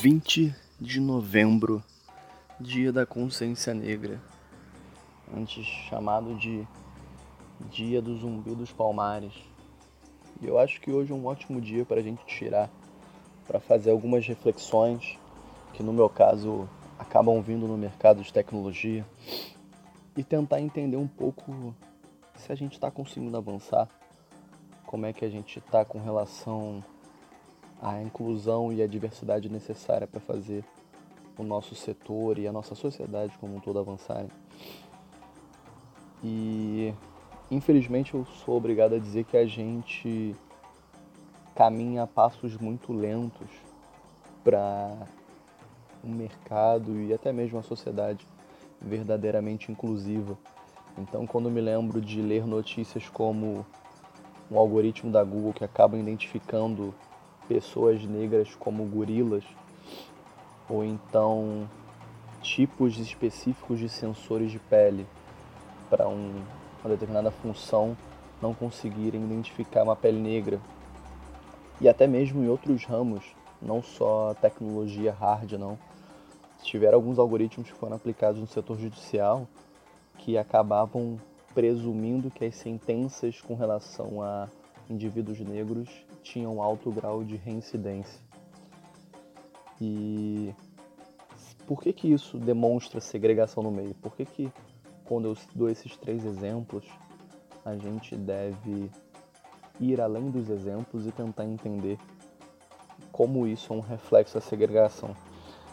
Vinte de novembro, Dia da Consciência Negra, antes chamado de Dia do Zumbi dos Palmares. E eu acho que hoje é um ótimo dia para a gente tirar, para fazer algumas reflexões que, no meu caso, acabam vindo no mercado de tecnologia e tentar entender um pouco se a gente está conseguindo avançar, como é que a gente está com relação à inclusão e à diversidade necessária para fazer o nosso setor e a nossa sociedade como um todo avançarem. E infelizmente eu sou obrigado a dizer que a gente caminha a passos muito lentos para um mercado e até mesmo uma sociedade verdadeiramente inclusiva. Então, quando me lembro de ler notícias como um algoritmo da Google que acaba identificando pessoas negras como gorilas, ou então tipos específicos de sensores de pele para um, determinada função não conseguirem identificar uma pele negra. E até mesmo em outros ramos, não só tecnologia hard, não. Tiveram alguns algoritmos que foram aplicados no setor judicial que acabavam presumindo que as sentenças com relação a indivíduos negros tinham alto grau de reincidência. E por que que isso demonstra segregação no meio? Por que que quando eu dou esses três exemplos, a gente deve ir além dos exemplos e tentar entender como isso é um reflexo da segregação.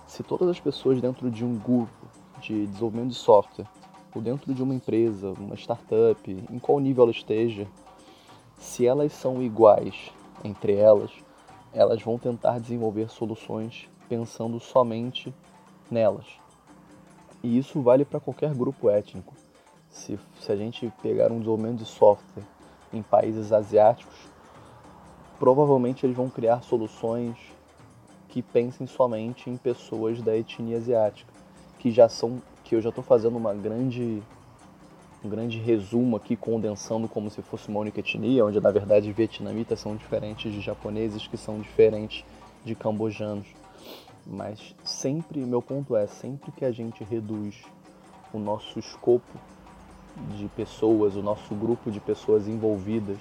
Se todas as pessoas dentro de um grupo de desenvolvimento de software, ou dentro de uma empresa, uma startup, em qual nível ela esteja, se elas são iguais entre elas, elas vão tentar desenvolver soluções pensando somente nelas. E isso vale para qualquer grupo étnico. Se, se a gente pegar um desenvolvimento de software em países asiáticos, provavelmente eles vão criar soluções que pensem somente em pessoas da etnia asiática, que já são, que eu já estou fazendo uma grande, um grande resumo aqui, condensando como se fosse uma única etnia, onde na verdade vietnamitas são diferentes de japoneses, que são diferentes de cambojanos. Mas sempre, meu ponto é, sempre que a gente reduz o nosso escopo de pessoas, o nosso grupo de pessoas envolvidas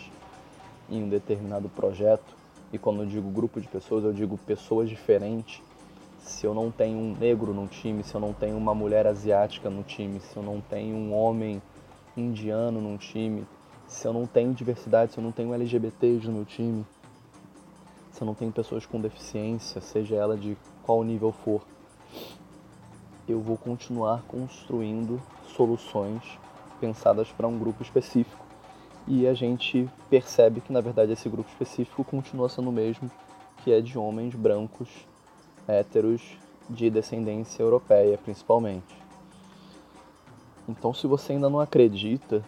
em um determinado projeto, e quando eu digo grupo de pessoas, eu digo pessoas diferentes. Se eu não tenho um negro no time, se eu não tenho uma mulher asiática no time, se eu não tenho um homem indiano no time, se eu não tenho diversidade, se eu não tenho LGBTs no time, se eu não tenho pessoas com deficiência, seja ela de qual nível for, eu vou continuar construindo soluções pensadas para um grupo específico. E a gente percebe que na verdade esse grupo específico continua sendo o mesmo, que é de homens brancos, héteros, de descendência europeia principalmente. Então, se você ainda não acredita,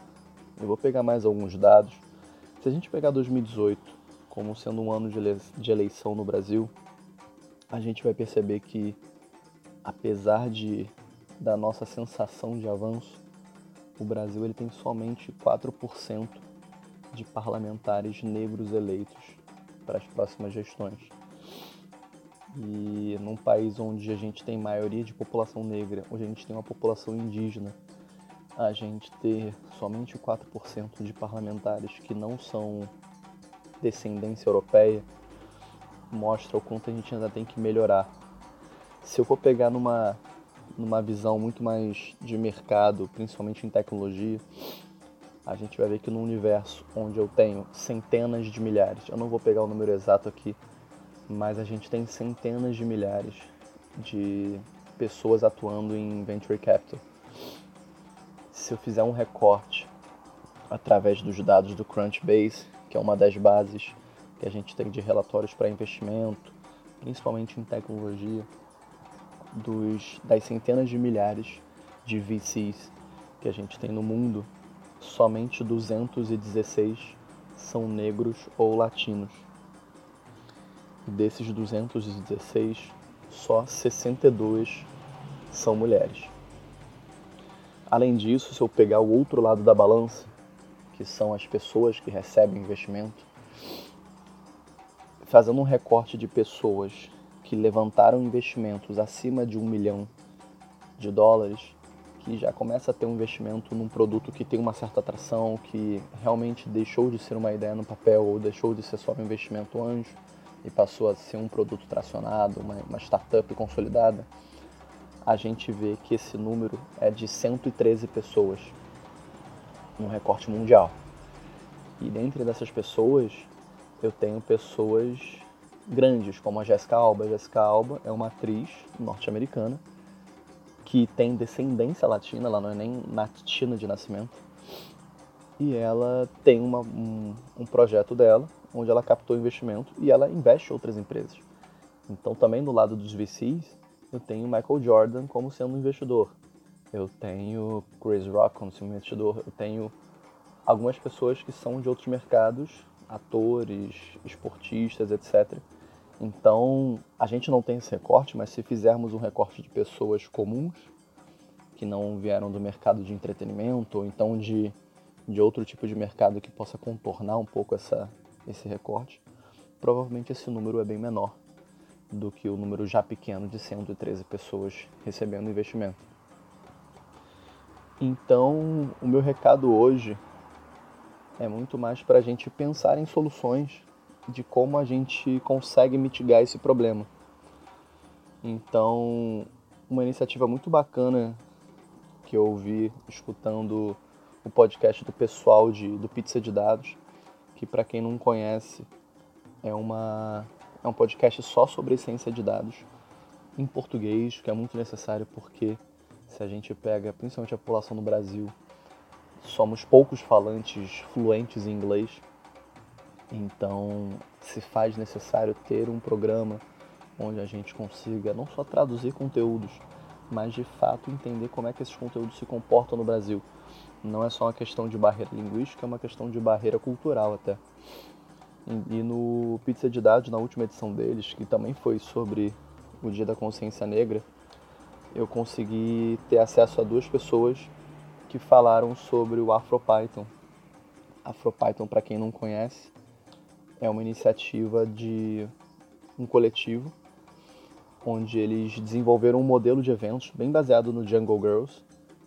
eu vou pegar mais alguns dados. Se a gente pegar 2018 como sendo um ano de eleição no Brasil, a gente vai perceber que, apesar de da nossa sensação de avanço, o Brasil ele tem somente 4% de parlamentares negros eleitos para as próximas gestões. E num país onde a gente tem maioria de população negra, onde a gente tem uma população indígena, a gente ter somente 4% de parlamentares que não são descendência europeia mostra o quanto a gente ainda tem que melhorar. Se eu for pegar numa, numa visão muito mais de mercado, principalmente em tecnologia, a gente vai ver que no universo onde eu tenho centenas de milhares, eu não vou pegar o número exato aqui, mas a gente tem centenas de milhares de pessoas atuando em venture capital. Se eu fizer um recorte através dos dados do Crunchbase, que é uma das bases que a gente tem de relatórios para investimento, principalmente em tecnologia, dos, das centenas de milhares de VCs que a gente tem no mundo, somente 216 são negros ou latinos. Desses 216, só 62 são mulheres. Além disso, se eu pegar o outro lado da balança, que são as pessoas que recebem investimento, fazendo um recorte de pessoas que levantaram investimentos acima de um milhão de dólares, que já começa a ter um investimento num produto que tem uma certa atração, que realmente deixou de ser uma ideia no papel ou deixou de ser só um investimento anjo e passou a ser um produto tracionado, uma, uma startup consolidada, a gente vê que esse número é de 113 pessoas no recorte mundial. E dentre dessas pessoas, eu tenho pessoas grandes, como a Jessica Alba. A Jessica Alba é uma atriz norte-americana que tem descendência latina, ela não é nem latina de nascimento. E ela tem uma, um, um projeto dela, onde ela captou investimento e ela investe em outras empresas. Então, também do lado dos VCs, eu tenho Michael Jordan como sendo um investidor. Eu tenho Chris Rock como sendo um investidor. Eu tenho algumas pessoas que são de outros mercados, atores, esportistas, etc então, a gente não tem esse recorte, mas se fizermos um recorte de pessoas comuns, que não vieram do mercado de entretenimento, ou então de, de outro tipo de mercado que possa contornar um pouco essa, esse recorte, provavelmente esse número é bem menor do que o número já pequeno de 113 pessoas recebendo investimento. Então, o meu recado hoje é muito mais para a gente pensar em soluções de como a gente consegue mitigar esse problema. Então, uma iniciativa muito bacana que eu ouvi escutando o podcast do pessoal de, do Pizza de Dados, que para quem não conhece é, uma, é um podcast só sobre ciência de dados em português, que é muito necessário porque se a gente pega principalmente a população no Brasil, somos poucos falantes fluentes em inglês então, se faz necessário ter um programa onde a gente consiga não só traduzir conteúdos, mas de fato entender como é que esses conteúdos se comportam no Brasil. Não é só uma questão de barreira linguística, é uma questão de barreira cultural até. E no Pizza de Dados, na última edição deles, que também foi sobre o Dia da Consciência Negra, eu consegui ter acesso a duas pessoas que falaram sobre o AfroPython. AfroPython, para quem não conhece, é uma iniciativa de um coletivo onde eles desenvolveram um modelo de eventos bem baseado no Jungle Girls.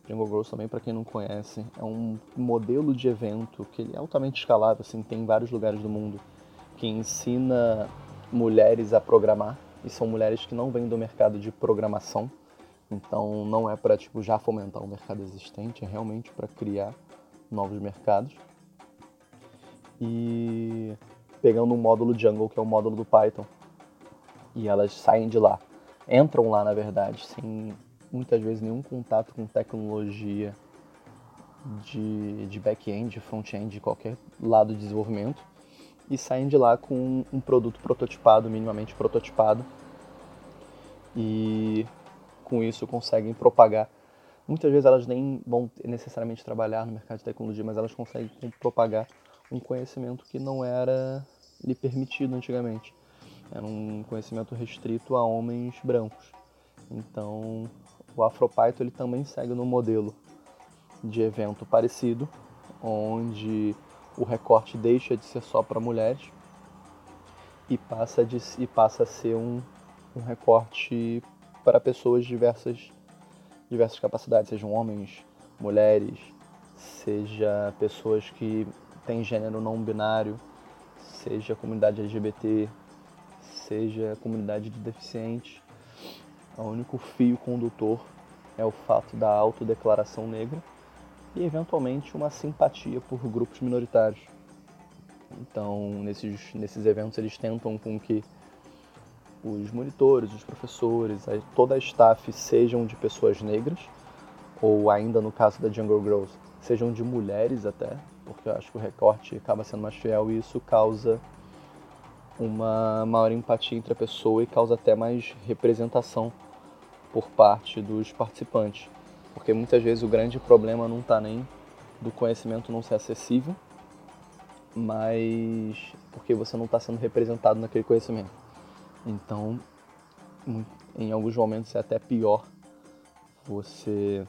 Jungle Girls também, para quem não conhece, é um modelo de evento que ele é altamente escalável, assim, tem em vários lugares do mundo, que ensina mulheres a programar, e são mulheres que não vêm do mercado de programação, então não é para tipo já fomentar um mercado existente, é realmente para criar novos mercados. E pegando um módulo Jungle, que é o módulo do Python. E elas saem de lá. Entram lá, na verdade, sem muitas vezes nenhum contato com tecnologia de, de back-end, front-end, de qualquer lado de desenvolvimento. E saem de lá com um produto prototipado, minimamente prototipado. E com isso conseguem propagar. Muitas vezes elas nem vão necessariamente trabalhar no mercado de tecnologia, mas elas conseguem propagar um conhecimento que não era lhe permitido antigamente. Era um conhecimento restrito a homens brancos. Então, o AfroPython ele também segue no modelo de evento parecido, onde o recorte deixa de ser só para mulheres e passa, de, e passa a ser um, um recorte para pessoas de diversas, diversas capacidades, sejam homens, mulheres, seja pessoas que tem gênero não binário, seja comunidade LGBT, seja comunidade de deficientes. O único fio condutor é o fato da autodeclaração negra e, eventualmente, uma simpatia por grupos minoritários. Então, nesses, nesses eventos, eles tentam com que os monitores, os professores, toda a staff sejam de pessoas negras, ou ainda no caso da Jungle Girls, sejam de mulheres até, porque eu acho que o recorte acaba sendo mais fiel e isso causa uma maior empatia entre a pessoa e causa até mais representação por parte dos participantes. Porque muitas vezes o grande problema não está nem do conhecimento não ser acessível, mas porque você não está sendo representado naquele conhecimento. Então, em alguns momentos é até pior você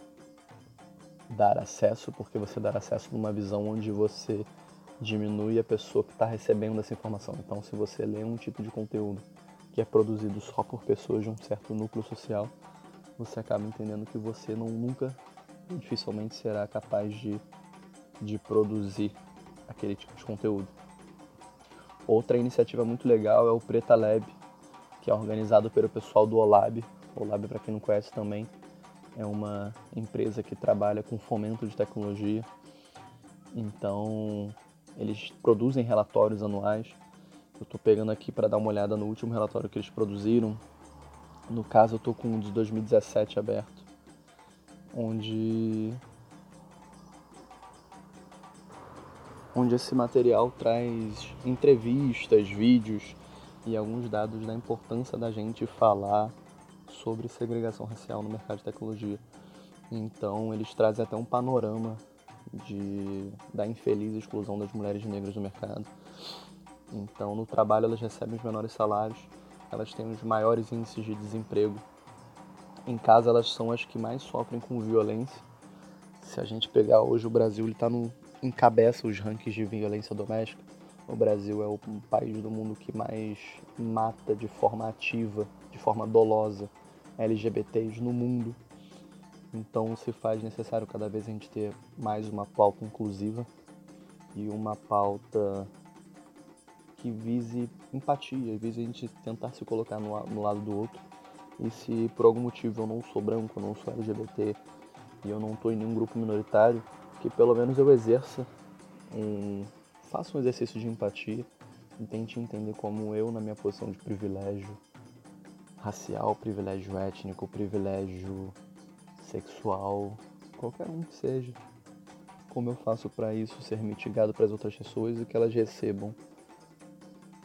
dar acesso, porque você dar acesso numa visão onde você diminui a pessoa que está recebendo essa informação. Então, se você lê um tipo de conteúdo que é produzido só por pessoas de um certo núcleo social, você acaba entendendo que você não nunca, dificilmente será capaz de, de produzir aquele tipo de conteúdo. Outra iniciativa muito legal é o Preta Lab, que é organizado pelo pessoal do Olab. Olab, para quem não conhece também, é uma empresa que trabalha com fomento de tecnologia. Então, eles produzem relatórios anuais. Eu estou pegando aqui para dar uma olhada no último relatório que eles produziram. No caso, eu estou com um de 2017 aberto, onde onde esse material traz entrevistas, vídeos e alguns dados da importância da gente falar sobre segregação racial no mercado de tecnologia. Então, eles trazem até um panorama de, da infeliz exclusão das mulheres negras do mercado. Então, no trabalho, elas recebem os menores salários, elas têm os maiores índices de desemprego. Em casa, elas são as que mais sofrem com violência. Se a gente pegar hoje o Brasil, ele está no encabeça os rankings de violência doméstica. O Brasil é o país do mundo que mais mata de forma ativa, de forma dolosa, LGBTs no mundo. Então se faz necessário cada vez a gente ter mais uma pauta inclusiva e uma pauta que vise empatia, vise a gente tentar se colocar no, no lado do outro. E se por algum motivo eu não sou branco, eu não sou LGBT e eu não estou em nenhum grupo minoritário, que pelo menos eu exerça um. Faça um exercício de empatia e tente entender como eu, na minha posição de privilégio racial, privilégio étnico, privilégio sexual, qualquer um que seja. Como eu faço para isso ser mitigado para as outras pessoas e que elas recebam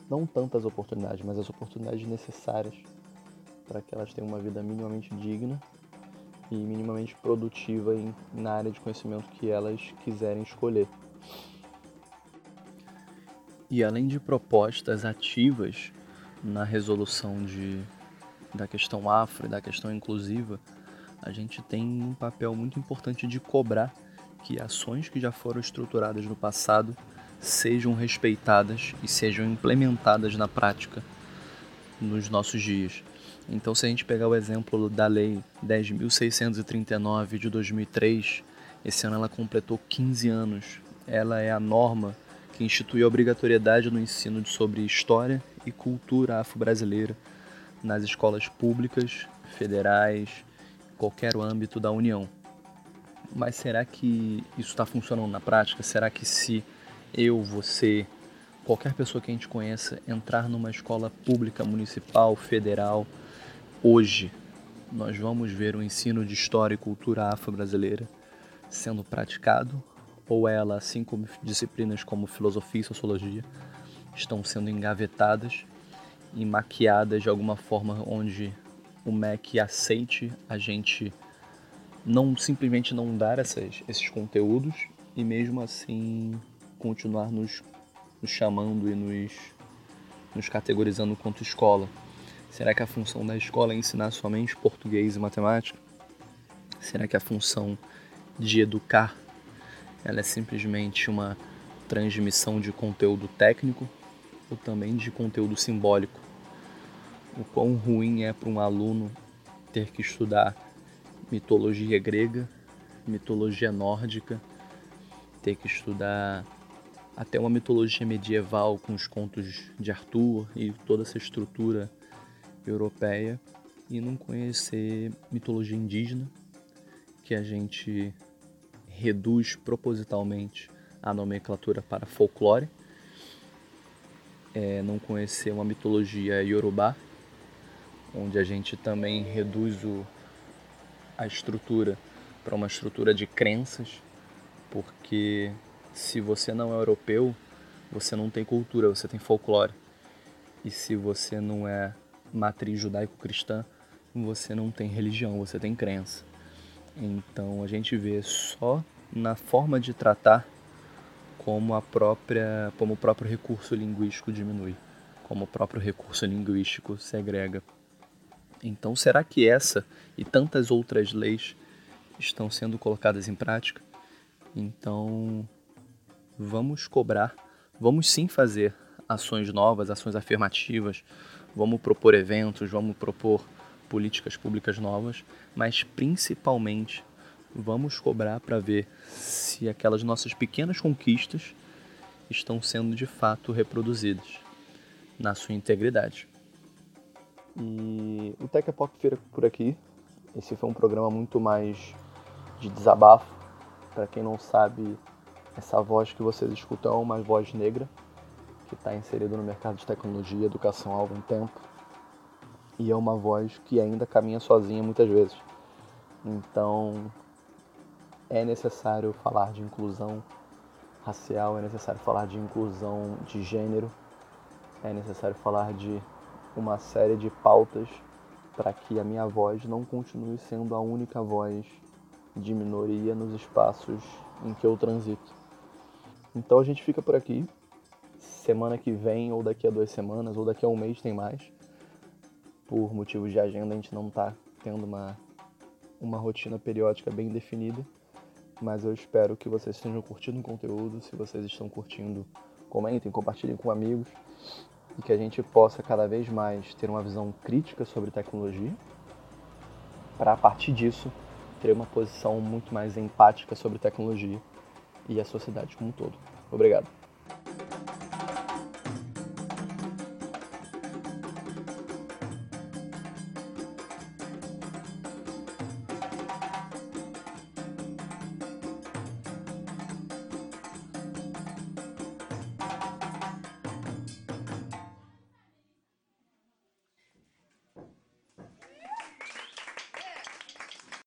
não tantas oportunidades, mas as oportunidades necessárias para que elas tenham uma vida minimamente digna e minimamente produtiva em, na área de conhecimento que elas quiserem escolher. E além de propostas ativas na resolução de, da questão afro e da questão inclusiva, a gente tem um papel muito importante de cobrar que ações que já foram estruturadas no passado sejam respeitadas e sejam implementadas na prática nos nossos dias. Então, se a gente pegar o exemplo da Lei 10.639 de 2003, esse ano ela completou 15 anos. Ela é a norma que institui a obrigatoriedade no ensino sobre história e cultura afro-brasileira nas escolas públicas, federais, qualquer âmbito da União. Mas será que isso está funcionando na prática? Será que se eu, você, qualquer pessoa que a gente conheça entrar numa escola pública, municipal, federal, hoje, nós vamos ver o ensino de história e cultura afro-brasileira sendo praticado? Ou ela, assim como disciplinas como filosofia e sociologia, estão sendo engavetadas e maquiadas de alguma forma onde o MEC aceite a gente não simplesmente não dar essas, esses conteúdos e mesmo assim continuar nos, nos chamando e nos, nos categorizando quanto escola. Será que a função da escola é ensinar somente português e matemática? Será que a função de educar ela é simplesmente uma transmissão de conteúdo técnico ou também de conteúdo simbólico? o quão ruim é para um aluno ter que estudar mitologia grega, mitologia nórdica, ter que estudar até uma mitologia medieval com os contos de Arthur e toda essa estrutura europeia e não conhecer mitologia indígena, que a gente reduz propositalmente a nomenclatura para folclore, é, não conhecer uma mitologia iorubá, onde a gente também reduz o, a estrutura para uma estrutura de crenças, porque se você não é europeu, você não tem cultura, você tem folclore. E se você não é matriz judaico-cristã, você não tem religião, você tem crença. Então a gente vê só na forma de tratar como a própria, como o próprio recurso linguístico diminui, como o próprio recurso linguístico segrega. Então, será que essa e tantas outras leis estão sendo colocadas em prática? Então, vamos cobrar, vamos sim fazer ações novas, ações afirmativas, vamos propor eventos, vamos propor políticas públicas novas, mas principalmente vamos cobrar para ver se aquelas nossas pequenas conquistas estão sendo de fato reproduzidas na sua integridade. E o Tech Epoch fica por aqui. Esse foi um programa muito mais de desabafo. Para quem não sabe, essa voz que vocês escutam é uma voz negra que está inserida no mercado de tecnologia e educação há algum tempo. E é uma voz que ainda caminha sozinha muitas vezes. Então, é necessário falar de inclusão racial, é necessário falar de inclusão de gênero, é necessário falar de uma série de pautas para que a minha voz não continue sendo a única voz de minoria nos espaços em que eu transito. Então a gente fica por aqui. Semana que vem, ou daqui a duas semanas, ou daqui a um mês tem mais. Por motivos de agenda, a gente não está tendo uma, uma rotina periódica bem definida mas eu espero que vocês estejam curtindo o conteúdo. Se vocês estão curtindo, comentem, compartilhem com amigos e que a gente possa cada vez mais ter uma visão crítica sobre tecnologia, para a partir disso ter uma posição muito mais empática sobre tecnologia e a sociedade como um todo. Obrigado.